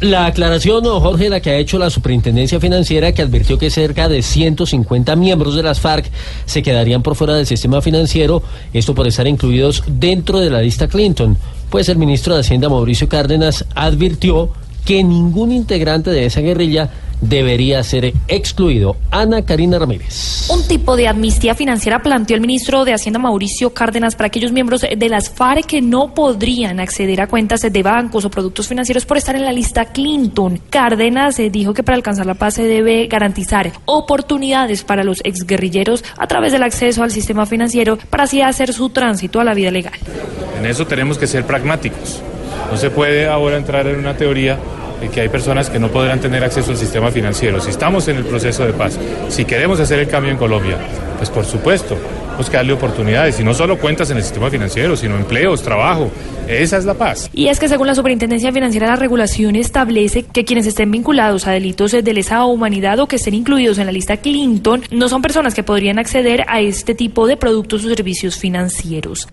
La aclaración, don Jorge, la que ha hecho la Superintendencia Financiera, que advirtió que cerca de 150 miembros de las FARC se quedarían por fuera del sistema financiero, esto por estar incluidos dentro de la lista Clinton. Pues el ministro de Hacienda, Mauricio Cárdenas, advirtió que ningún integrante de esa guerrilla debería ser excluido. Ana Karina Ramírez. Un tipo de amnistía financiera planteó el ministro de Hacienda Mauricio Cárdenas para aquellos miembros de las FARC que no podrían acceder a cuentas de bancos o productos financieros por estar en la lista Clinton. Cárdenas eh, dijo que para alcanzar la paz se debe garantizar oportunidades para los exguerrilleros a través del acceso al sistema financiero para así hacer su tránsito a la vida legal. En eso tenemos que ser pragmáticos. No se puede ahora entrar en una teoría que hay personas que no podrán tener acceso al sistema financiero. Si estamos en el proceso de paz, si queremos hacer el cambio en Colombia, pues por supuesto, darle oportunidades y no solo cuentas en el sistema financiero, sino empleos, trabajo. Esa es la paz. Y es que según la Superintendencia Financiera, la regulación establece que quienes estén vinculados a delitos de lesa humanidad o que estén incluidos en la lista Clinton no son personas que podrían acceder a este tipo de productos o servicios financieros.